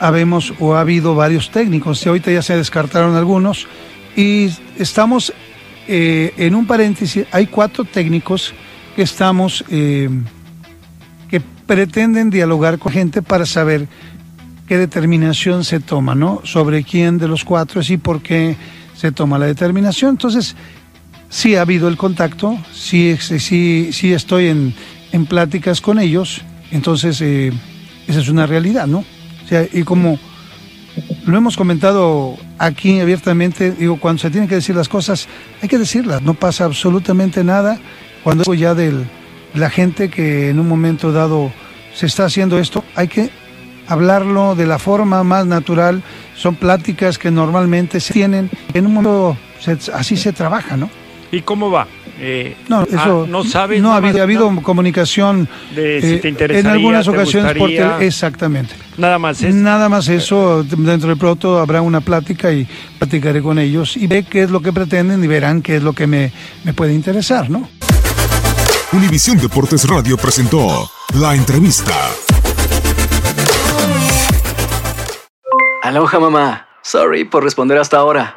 habemos o ha habido varios técnicos, y ahorita ya se descartaron algunos, y estamos eh, en un paréntesis, hay cuatro técnicos que estamos, eh, que pretenden dialogar con gente para saber qué determinación se toma, ¿no? Sobre quién de los cuatro es y por qué se toma la determinación. Entonces, sí ha habido el contacto, sí, sí, sí estoy en, en pláticas con ellos, entonces eh, esa es una realidad, ¿no? Y como lo hemos comentado aquí abiertamente, digo, cuando se tienen que decir las cosas, hay que decirlas, no pasa absolutamente nada. Cuando digo ya de la gente que en un momento dado se está haciendo esto, hay que hablarlo de la forma más natural, son pláticas que normalmente se tienen, en un momento así se trabaja, ¿no? ¿Y cómo va? Eh, No, eso ah, no sabes. No ha habido, ha habido no. comunicación De si eh, te en algunas te ocasiones por tele- exactamente. Nada más es. Nada más eso, dentro de pronto habrá una plática y platicaré con ellos y ve qué es lo que pretenden y verán qué es lo que me, me puede interesar, ¿no? Univisión Deportes Radio presentó La Entrevista. Aloha mamá. Sorry por responder hasta ahora.